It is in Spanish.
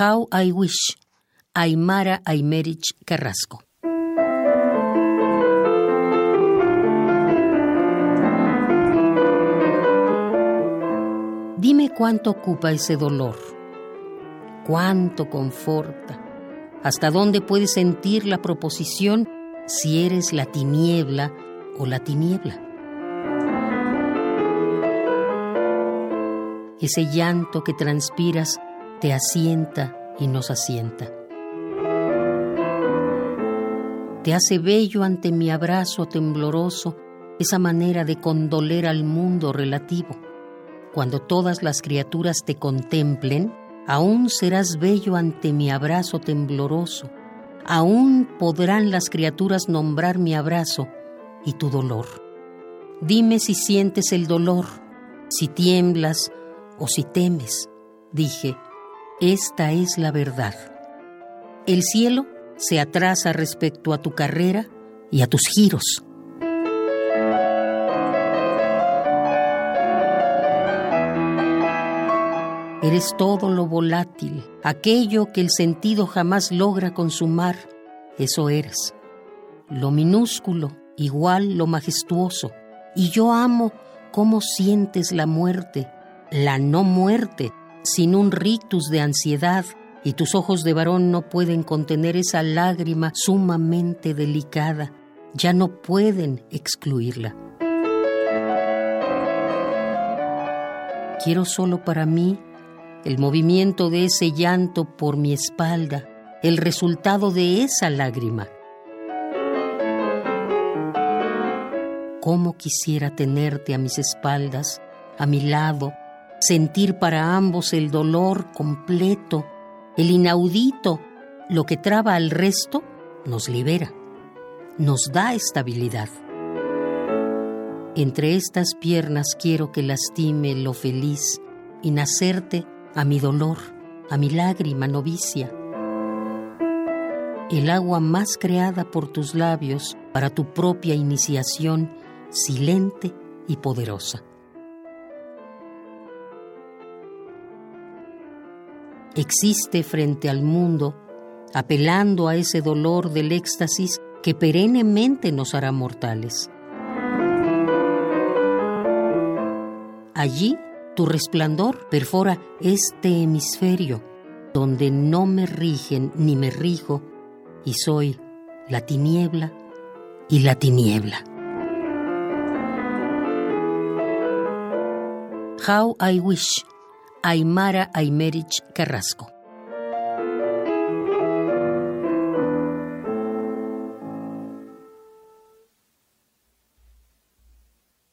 How I Wish, Aymara Aymerich Carrasco. Dime cuánto ocupa ese dolor, cuánto conforta, hasta dónde puedes sentir la proposición si eres la tiniebla o la tiniebla. Ese llanto que transpiras te asienta y nos asienta. Te hace bello ante mi abrazo tembloroso esa manera de condoler al mundo relativo. Cuando todas las criaturas te contemplen, aún serás bello ante mi abrazo tembloroso. Aún podrán las criaturas nombrar mi abrazo y tu dolor. Dime si sientes el dolor, si tiemblas o si temes. Dije, esta es la verdad. El cielo se atrasa respecto a tu carrera y a tus giros. Eres todo lo volátil, aquello que el sentido jamás logra consumar, eso eres. Lo minúsculo, igual lo majestuoso. Y yo amo cómo sientes la muerte, la no muerte, sin un rictus de ansiedad, y tus ojos de varón no pueden contener esa lágrima sumamente delicada, ya no pueden excluirla. Quiero solo para mí el movimiento de ese llanto por mi espalda, el resultado de esa lágrima. Cómo quisiera tenerte a mis espaldas, a mi lado, sentir para ambos el dolor completo, el inaudito, lo que traba al resto, nos libera, nos da estabilidad. Entre estas piernas quiero que lastime lo feliz y nacerte a mi dolor, a mi lágrima novicia. El agua más creada por tus labios para tu propia iniciación, silente y poderosa. Existe frente al mundo, apelando a ese dolor del éxtasis que perennemente nos hará mortales. Allí tu resplandor perfora este hemisferio, donde no me rigen ni me rijo, y soy la tiniebla y la tiniebla. How I Wish Aymara Aymerich Carrasco.